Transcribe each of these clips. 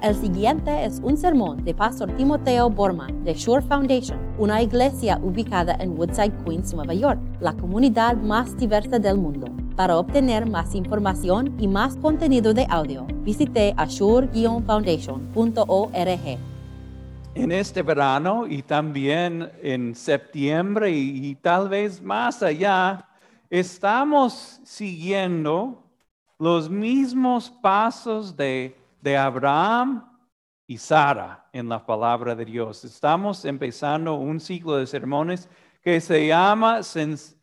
El siguiente es un sermón de Pastor Timoteo Borman de Shore Foundation, una iglesia ubicada en Woodside, Queens, Nueva York, la comunidad más diversa del mundo. Para obtener más información y más contenido de audio, visite ashore-foundation.org. En este verano y también en septiembre y, y tal vez más allá, estamos siguiendo los mismos pasos de de Abraham y Sara en la palabra de Dios. Estamos empezando un ciclo de sermones que se llama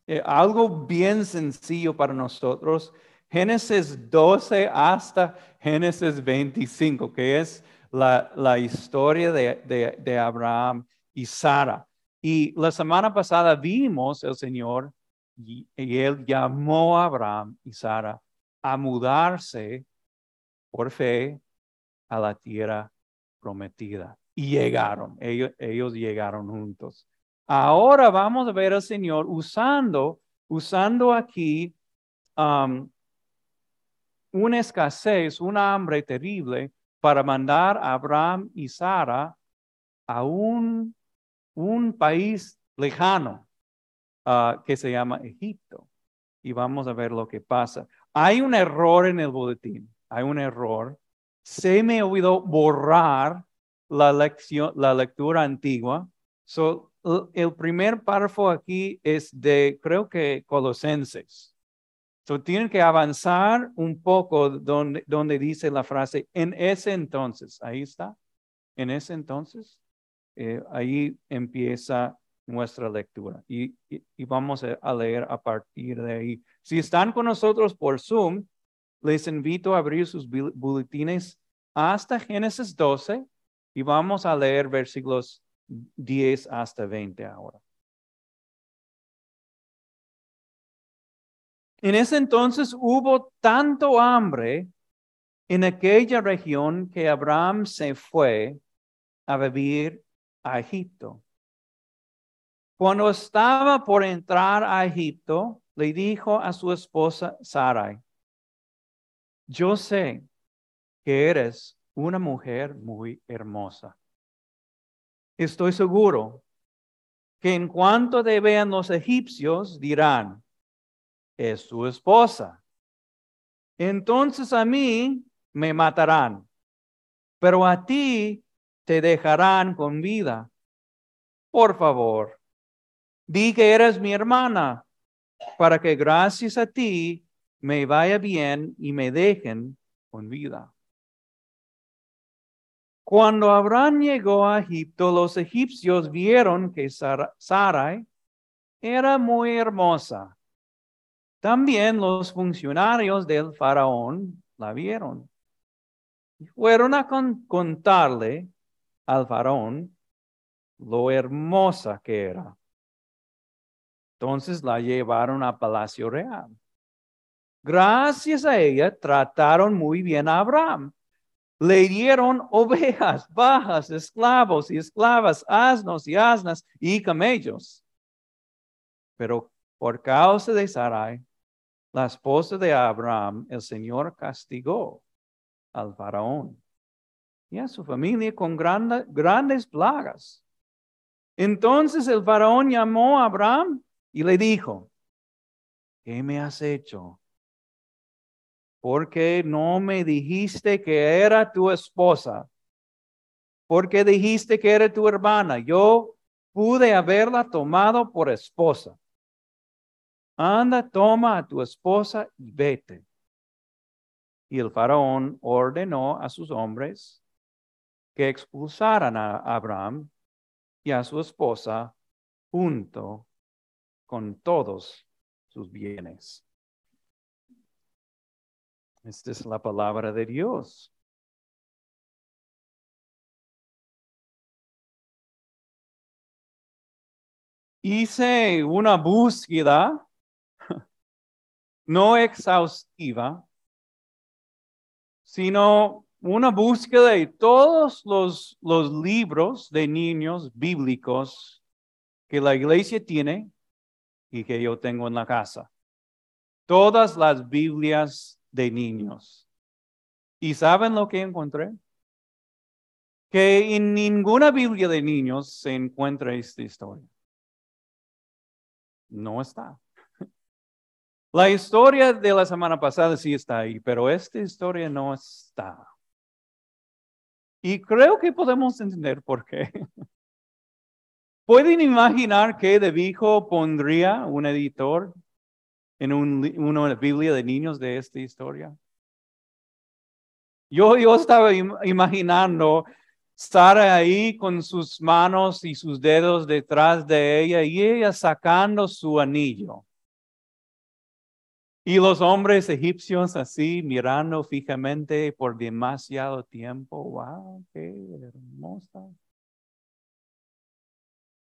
eh, algo bien sencillo para nosotros, Génesis 12 hasta Génesis 25, que es la, historia de, Abraham y Sara. Y la semana pasada vimos el Señor y, y él llamó a Abraham y Sara a mudarse por fe a la tierra prometida. Y llegaron, ellos, ellos llegaron juntos. Ahora vamos a ver al Señor usando, usando aquí um, una escasez, una hambre terrible para mandar a Abraham y Sara a un, un país lejano uh, que se llama Egipto. Y vamos a ver lo que pasa. Hay un error en el boletín, hay un error se me olvidó borrar la, lección, la lectura antigua. So, el primer párrafo aquí es de, creo que Colosenses. So, tienen que avanzar un poco donde, donde dice la frase, en ese entonces, ahí está, en ese entonces, eh, ahí empieza nuestra lectura y, y, vamos a leer a partir de ahí. Si están con nosotros por Zoom, les invito a abrir sus boletines hasta Génesis 12 y vamos a leer versículos 10 hasta 20 ahora. En ese entonces hubo tanto hambre en aquella región que Abraham se fue a vivir a Egipto. Cuando estaba por entrar a Egipto, le dijo a su esposa Sarai, yo sé que eres una mujer muy hermosa. Estoy seguro que en cuanto te vean los egipcios dirán, es su esposa. Entonces a mí me matarán, pero a ti te dejarán con vida. Por favor, di que eres mi hermana, para que gracias a ti me vaya bien y me dejen con vida. Cuando Abraham llegó a Egipto, los egipcios vieron que Sarai era muy hermosa. También los funcionarios del faraón la vieron. fueron a contarle al faraón lo hermosa que era. Entonces la llevaron a Palacio Real. Gracias a ella trataron muy bien a Abraham. Le dieron ovejas, bajas, esclavos y esclavas, asnos y asnas y camellos. Pero por causa de Sarai, la esposa de Abraham, el Señor castigó al faraón y a su familia con grandes plagas. Entonces el faraón llamó a Abraham y le dijo, ¿qué me has hecho? Porque no me dijiste que era tu esposa? Porque dijiste que era tu hermana. Yo pude haberla tomado por esposa. Anda, toma a tu esposa y vete. Y el faraón ordenó a sus hombres que expulsaran a Abraham y a su esposa junto con todos sus bienes. Esta es la palabra de Dios. Hice una búsqueda no exhaustiva, sino una búsqueda de todos los, los libros de niños bíblicos que la iglesia tiene y que yo tengo en la casa. Todas las Biblias de niños. ¿Y saben lo que encontré? que en ninguna Biblia de niños se encuentra esta historia. No está. La historia de la semana pasada sí está ahí, pero esta historia no está. Y creo que podemos entender por qué. ¿Pueden imaginar qué de pondría un editor en una Biblia de niños de esta historia? Yo, yo estaba imaginando Sara ahí con sus manos y sus dedos detrás de ella y ella sacando su anillo. Y los hombres egipcios así mirando fijamente por demasiado tiempo. ¡Wow! ¡Qué hermosa!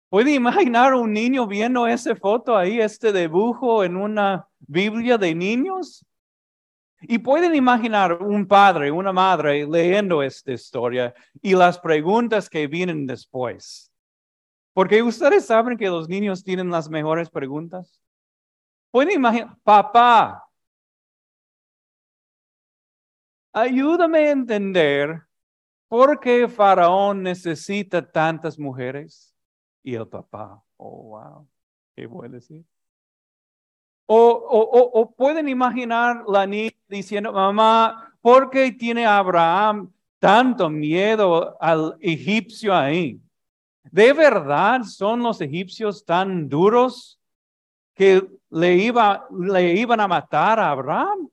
¿Puede imaginar un niño viendo esa foto ahí, este dibujo en una Biblia de niños? Y pueden imaginar un padre, una madre leyendo esta historia y las preguntas que vienen después. Porque ustedes saben que los niños tienen las mejores preguntas. Pueden imaginar, papá, ayúdame a entender por qué Faraón necesita tantas mujeres. Y el papá, oh, wow, ¿qué voy a decir? O, o, o, pueden imaginar la niña diciendo, mamá, ¿por qué tiene Abraham tanto miedo al egipcio ahí? ¿De verdad son los egipcios tan duros que le, iba, le iban a matar a Abraham?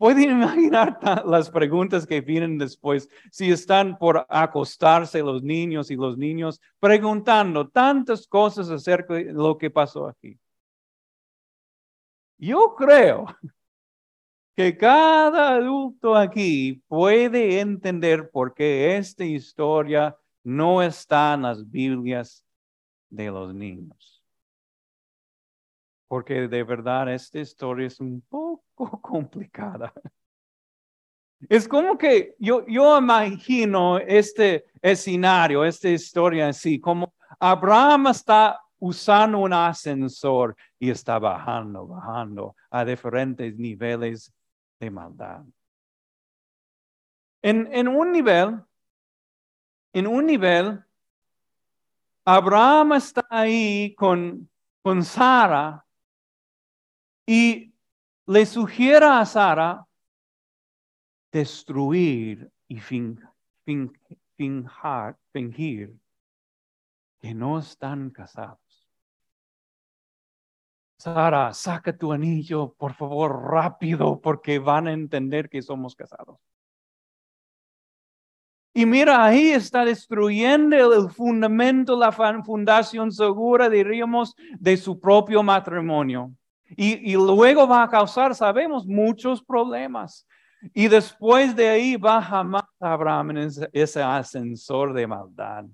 Pueden imaginar las preguntas que vienen después si están por acostarse los niños y los niños preguntando tantas cosas acerca de lo que pasó aquí. Yo creo que cada adulto aquí puede entender por qué esta historia no está en las Biblias de los niños. Porque de verdad esta historia es un poco complicada. Es como que yo, yo imagino este escenario, esta historia así, como Abraham está usando un ascensor y está bajando, bajando a diferentes niveles de maldad. En, en un nivel, en un nivel, Abraham está ahí con, con Sara y le sugiere a Sara destruir y fingir que no están casados. Sara, saca tu anillo, por favor, rápido, porque van a entender que somos casados. Y mira, ahí está destruyendo el fundamento, la fundación segura, diríamos, de su propio matrimonio. Y, luego va a causar, sabemos, muchos problemas. Y después de ahí va jamás Abraham en ese ascensor de maldad.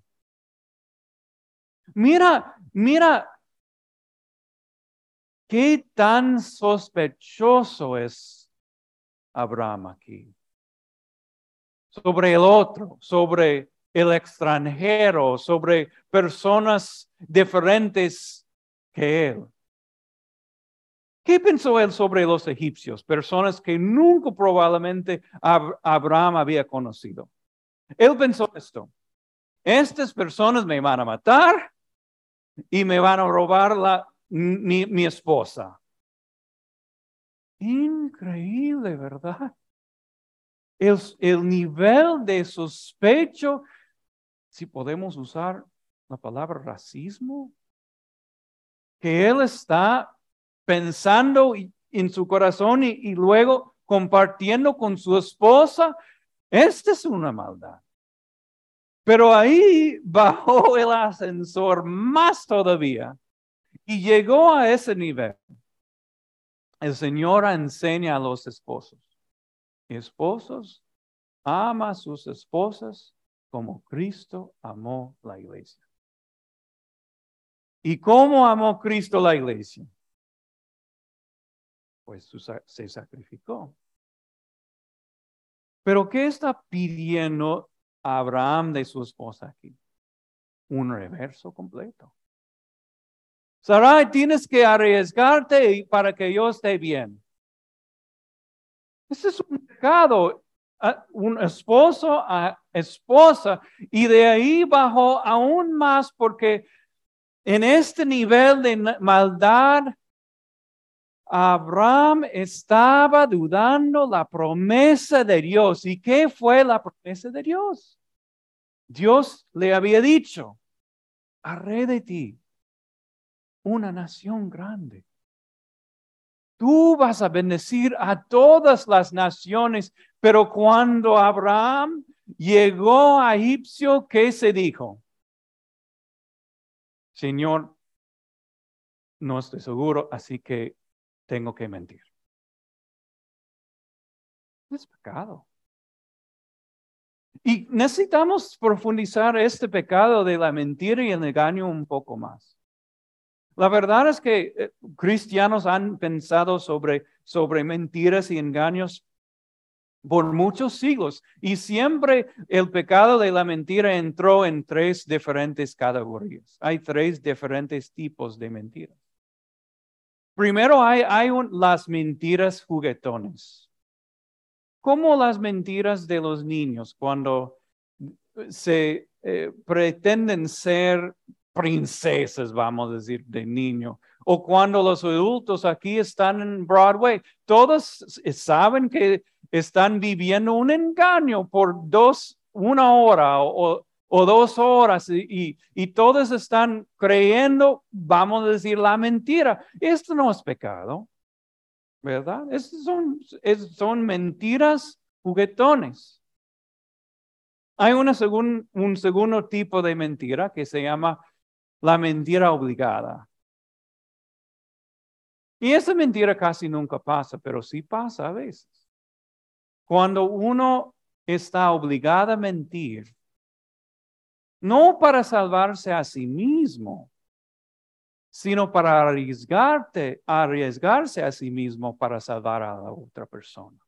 Mira, mira ¿Qué tan sospechoso es Abraham aquí? Sobre el otro, sobre el extranjero, sobre personas diferentes que él. ¿Qué pensó él sobre los egipcios? Personas que nunca probablemente Abraham había conocido. Él pensó esto. Estas personas me van a matar y me van a robar la, mi, esposa. Increíble, ¿verdad? El, el nivel de sospecho, si podemos usar la palabra racismo, que él está pensando en su corazón y, luego compartiendo con su esposa, esta es una maldad. Pero ahí bajó el ascensor más todavía y llegó a ese nivel. El Señor enseña a los esposos. Esposos, ama a sus esposas como Cristo amó la iglesia. ¿Y cómo amó Cristo la iglesia? Pues se sacrificó. Pero ¿qué está pidiendo Abraham de su esposa aquí? Un reverso completo. Sarai, tienes que arriesgarte para que yo esté bien. Ese es un pecado. Un esposo esposa y de ahí bajó aún más porque en este nivel de maldad, Abraham estaba dudando la promesa de Dios. ¿Y qué fue la promesa de Dios? Dios le había dicho, haré de ti una nación grande. Tú vas a bendecir a todas las naciones, pero cuando Abraham llegó a Egipcio, ¿qué se dijo? Señor, no estoy seguro, así que tengo que mentir. Es pecado. Y necesitamos profundizar este pecado de la mentira y el engaño un poco más. La verdad es que eh, cristianos han pensado sobre, sobre mentiras y engaños por muchos siglos y siempre el pecado de la mentira entró en tres diferentes categorías. Hay tres diferentes tipos de mentiras. Primero hay, las mentiras juguetones, como las mentiras de los niños cuando se eh, pretenden ser princesas, vamos a decir, de niño. O cuando los adultos aquí están en Broadway, todos saben que están viviendo un engaño por dos, una hora o, dos horas y, y, todos están creyendo, vamos a decir, la mentira. Esto no es pecado, ¿verdad? Son, son mentiras juguetones. Hay una un segundo tipo de mentira que se llama la mentira obligada. Y esa mentira casi nunca pasa, pero sí pasa a veces. Cuando uno está obligado a mentir, no para salvarse a sí mismo, sino para arriesgarte, arriesgarse a sí mismo para salvar a la otra persona.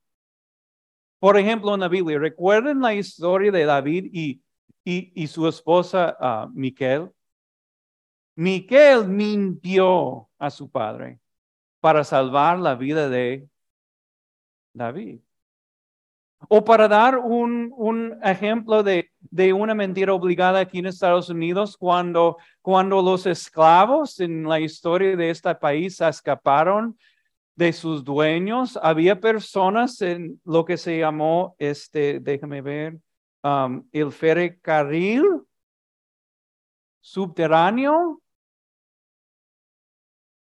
Por ejemplo, en la Biblia, recuerden la historia de David y, y, su esposa uh, Miquel. Miquel mintió a su padre para salvar la vida de David. O para dar un, un ejemplo de, de, una mentira obligada aquí en Estados Unidos, cuando, cuando los esclavos en la historia de este país escaparon de sus dueños, había personas en lo que se llamó, este, déjame ver, um, el ferrocarril subterráneo.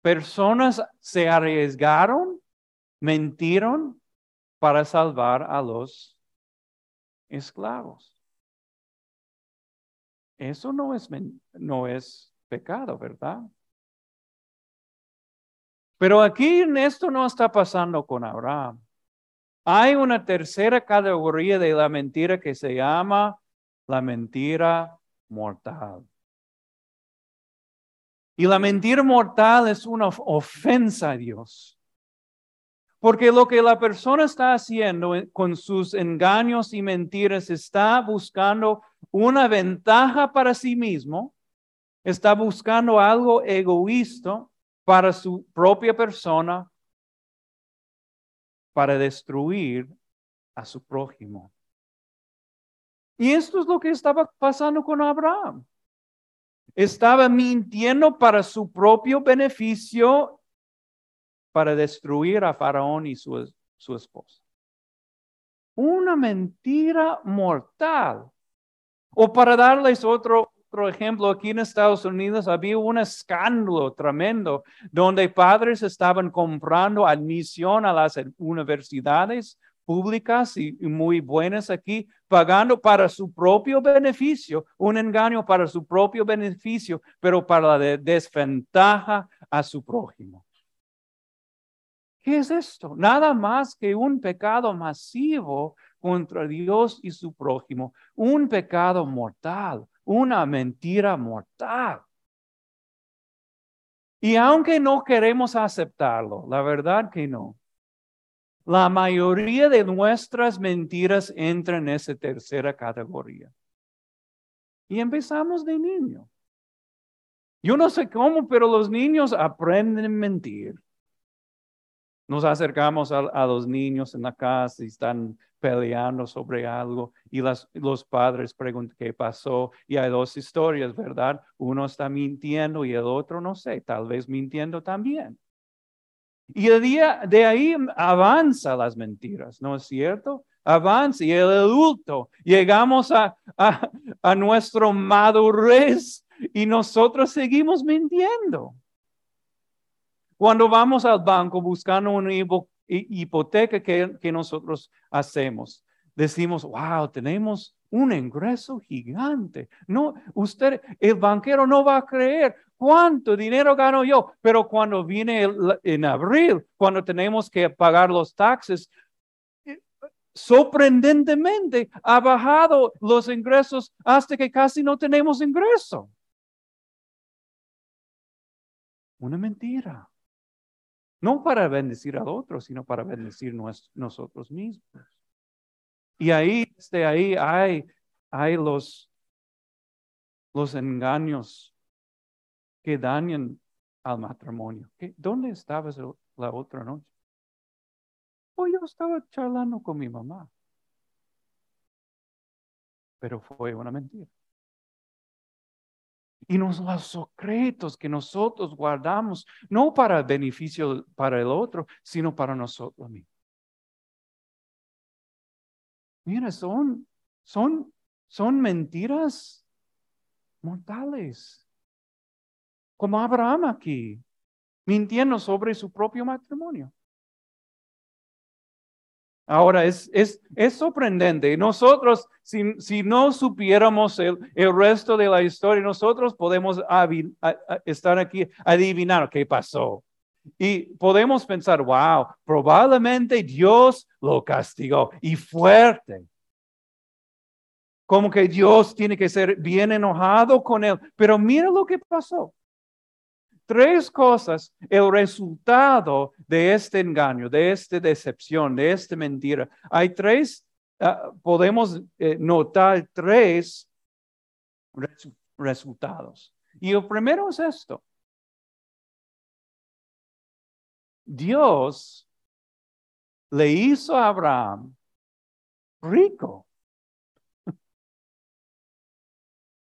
Personas se arriesgaron, mentieron para salvar a los esclavos. Eso no es, no es pecado, ¿verdad? Pero aquí esto no está pasando con Abraham. Hay una tercera categoría de la mentira que se llama la mentira mortal. Y la mentira mortal es una ofensa a Dios. Porque lo que la persona está haciendo con sus engaños y mentiras está buscando una ventaja para sí mismo, está buscando algo egoísta para su propia persona, para destruir a su prójimo. Y esto es lo que estaba pasando con Abraham estaba mintiendo para su propio beneficio para destruir a Faraón y su, esposa. Una mentira mortal. O para darles otro, otro ejemplo, aquí en Estados Unidos había un escándalo tremendo donde padres estaban comprando admisión a las universidades públicas y, muy buenas aquí, pagando para su propio beneficio, un engaño para su propio beneficio, pero para la desventaja a su prójimo. ¿Qué es esto? Nada más que un pecado masivo contra Dios y su prójimo, un pecado mortal, una mentira mortal. Y aunque no queremos aceptarlo, la verdad que no, la mayoría de nuestras mentiras entran en esa tercera categoría. Y empezamos de niño. Yo no sé cómo, pero los niños aprenden a mentir. Nos acercamos a, los niños en la casa y están peleando sobre algo y las, los padres preguntan qué pasó y hay dos historias, ¿verdad? Uno está mintiendo y el otro no sé, tal vez mintiendo también. Y el día de ahí avanza las mentiras, ¿no es cierto? Avanza y el adulto, llegamos a, a, a nuestro madurez y nosotros seguimos mintiendo. Cuando vamos al banco buscando una hipoteca que, que nosotros hacemos, decimos, wow, tenemos un ingreso gigante. No, usted, el banquero no va a creer cuánto dinero gano yo, pero cuando viene en abril, cuando tenemos que pagar los taxes, eh, sorprendentemente ha bajado los ingresos hasta que casi no tenemos ingreso. Una mentira. No para bendecir al otro, sino para bendecir nosotros mismos. Y ahí, desde ahí hay, hay los, los engaños que dañan al matrimonio. ¿Dónde estabas la otra noche? Oh, yo estaba charlando con mi mamá. Pero fue una mentira y los secretos que nosotros guardamos, no para beneficio para el otro, sino para nosotros mismos. Mira, son, son, son mentiras mortales. Como Abraham aquí, mintiendo sobre su propio matrimonio. Ahora, es, es, es sorprendente. Nosotros, si, si no supiéramos el, el, resto de la historia, nosotros podemos estar aquí adivinar qué pasó. Y podemos pensar, wow, probablemente Dios lo castigó y fuerte. Como que Dios tiene que ser bien enojado con él. Pero mira lo que pasó tres cosas, el resultado de este engaño, de esta decepción, de esta mentira. Hay tres, ah, podemos eh, notar tres resultados. Y el primero es esto. Dios le hizo a Abraham rico.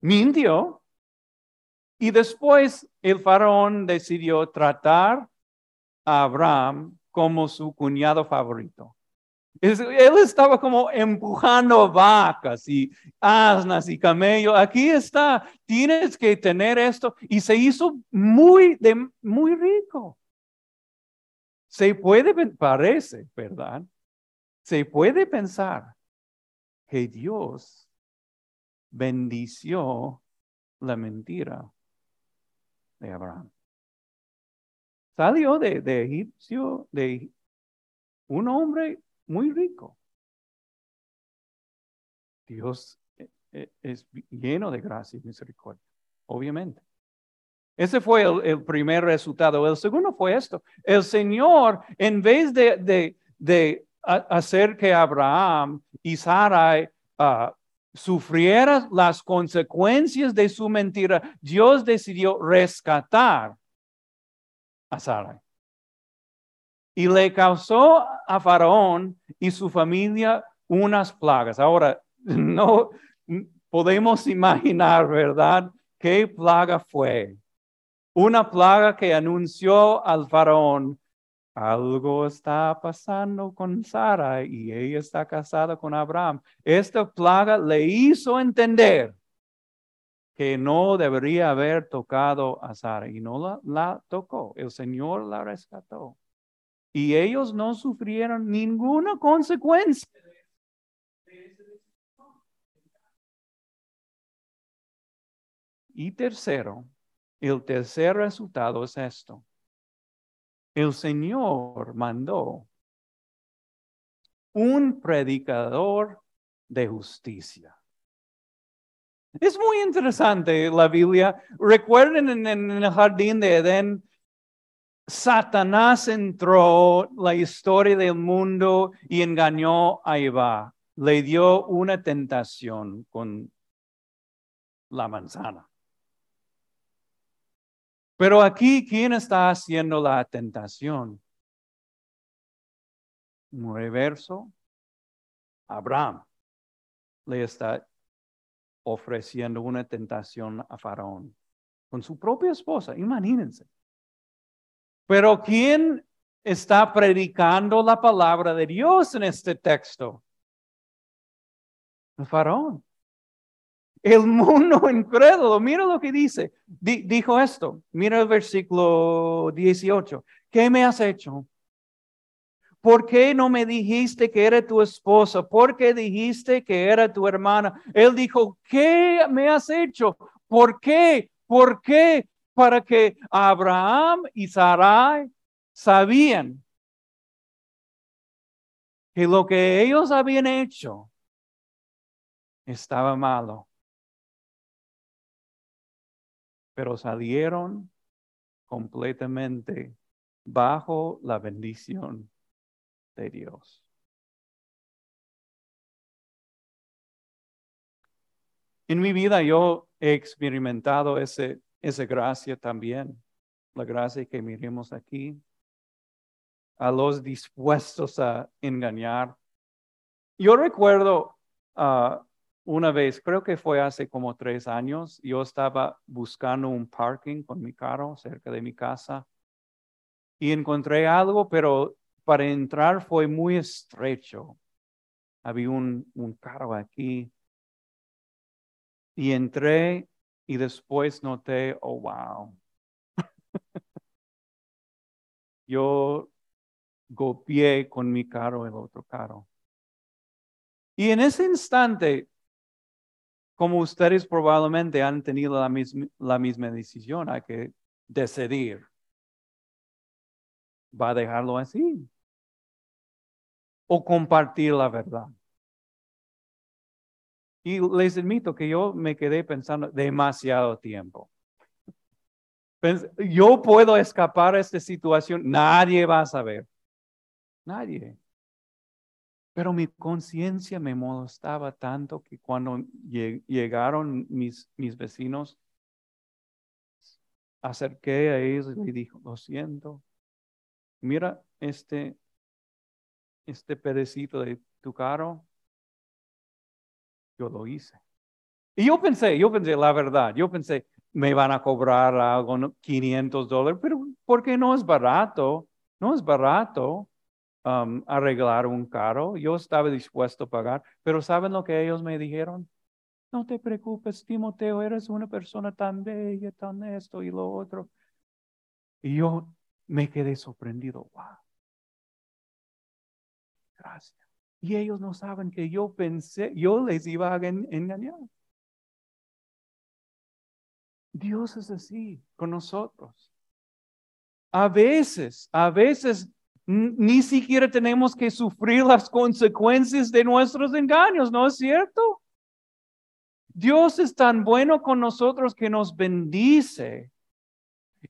Mintió, y después el faraón decidió tratar a Abraham como su cuñado favorito. Él estaba como empujando vacas y asnas y camellos. Aquí está, tienes que tener esto. Y se hizo muy, de, muy rico. Se puede, parece, ¿verdad? Se puede pensar que Dios bendició la mentira Abraham. Salió de, de egipcio, de un hombre muy rico. Dios eh, eh, es lleno de gracia y misericordia, obviamente. Ese fue el, primer resultado. El segundo fue esto. El Señor, en vez de, de, hacer que Abraham y Sarai uh, sufriera las consecuencias de su mentira, Dios decidió rescatar a Sarai. Y le causó a Faraón y su familia unas plagas. Ahora, no podemos imaginar, ¿verdad? ¿Qué plaga fue? Una plaga que anunció al faraón algo está pasando con Sara y ella está casada con Abraham. Esta plaga le hizo entender que no debería haber tocado a Sara y no la, tocó. El Señor la rescató. Y ellos no sufrieron ninguna consecuencia. Y tercero, el tercer resultado es esto el Señor mandó un predicador de justicia. Es muy interesante la Biblia. Recuerden en, el jardín de Edén, Satanás entró la historia del mundo y engañó a Eva. Le dio una tentación con la manzana. Pero aquí, ¿quién está haciendo la tentación? un reverso, Abraham le está ofreciendo una tentación a Faraón con su propia esposa, imagínense. Pero ¿quién está predicando la palabra de Dios en este texto? El faraón. El mundo incrédulo, mira lo que dice. dijo esto, mira el versículo 18. ¿Qué me has hecho? ¿Por qué no me dijiste que era tu esposa? ¿Por qué dijiste que era tu hermana? Él dijo, ¿qué me has hecho? ¿Por qué? ¿Por qué? Para que Abraham y Sarai sabían que lo que ellos habían hecho estaba malo. Pero salieron completamente bajo la bendición de Dios. En mi vida yo he experimentado ese, esa gracia también, la gracia que miremos aquí, a los dispuestos a engañar. Yo recuerdo uh, una vez, creo que fue hace como tres años, yo estaba buscando un parking con mi carro cerca de mi casa y encontré algo, pero para entrar fue muy estrecho. Había un, un carro aquí. Y entré y después noté, oh, wow. Yo golpeé con mi carro el otro carro. Y en ese instante, como ustedes probablemente han tenido la misma, la misma decisión, hay que decidir. ¿Va a dejarlo así? o compartir la verdad. Y les admito que yo me quedé pensando demasiado tiempo. Yo puedo escapar a esta situación, nadie va a saber. Nadie. Pero mi conciencia me molestaba tanto que cuando llegaron mis, mis vecinos, acerqué a ellos y le dije, lo siento, mira, este, este de tu carro, yo lo hice. Y yo pensé, yo pensé, la verdad, yo pensé, me van a cobrar algo, 500 dólares, pero porque no es barato, no es barato um, arreglar un carro. Yo estaba dispuesto a pagar, pero ¿saben lo que ellos me dijeron? No te preocupes, Timoteo, eres una persona tan bella, tan esto y lo otro. Y yo me quedé sorprendido, wow. Y ellos no saben que yo pensé, yo les iba a engañar. Dios es así con nosotros. A veces, a veces ni siquiera tenemos que sufrir las consecuencias de nuestros engaños, ¿no es cierto? Dios es tan bueno con nosotros que nos bendice.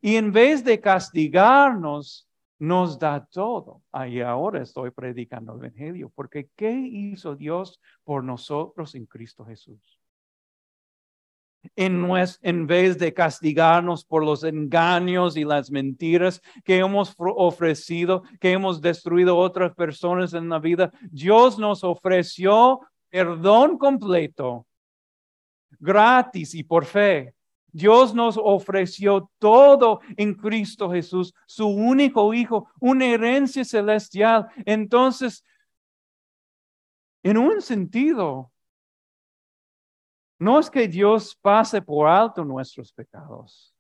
Y en vez de castigarnos, nos da todo. Y ahora estoy predicando el Evangelio, porque ¿qué hizo Dios por nosotros en Cristo Jesús? En, en vez de castigarnos por los engaños y las mentiras que hemos ofrecido, que hemos destruido otras personas en la vida, Dios nos ofreció perdón completo, gratis y por fe. Dios nos ofreció todo en Cristo Jesús, su único Hijo, una herencia celestial. Entonces, en un sentido, no es que Dios pase por alto nuestros pecados.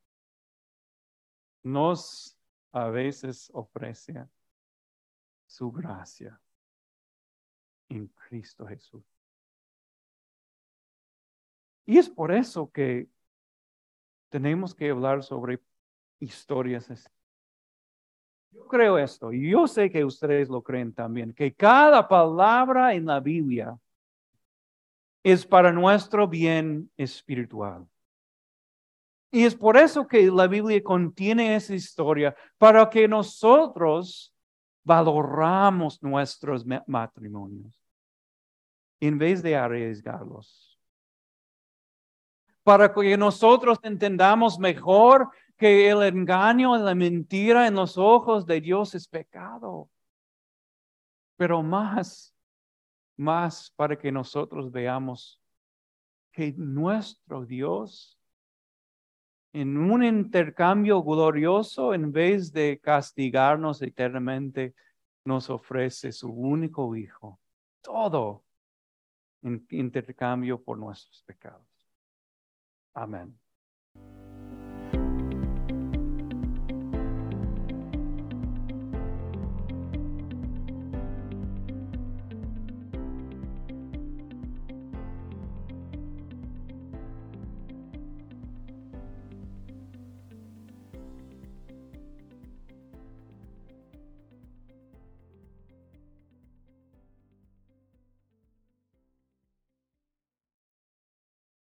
Nos a veces ofrece su gracia en Cristo Jesús. Y es por eso que tenemos que hablar sobre historias Yo creo esto, y yo sé que ustedes lo creen también, que cada palabra en la Biblia es para nuestro bien espiritual. Y es por eso que la Biblia contiene esa historia, para que nosotros valoramos nuestros matrimonios en vez de arriesgarlos para que nosotros entendamos mejor que el engaño la mentira en los ojos de Dios es pecado. pero más, más para que nosotros veamos que nuestro Dios, en un intercambio glorioso, en vez de castigarnos eternamente, nos ofrece su único Hijo, todo en intercambio por nuestros pecados. Amén.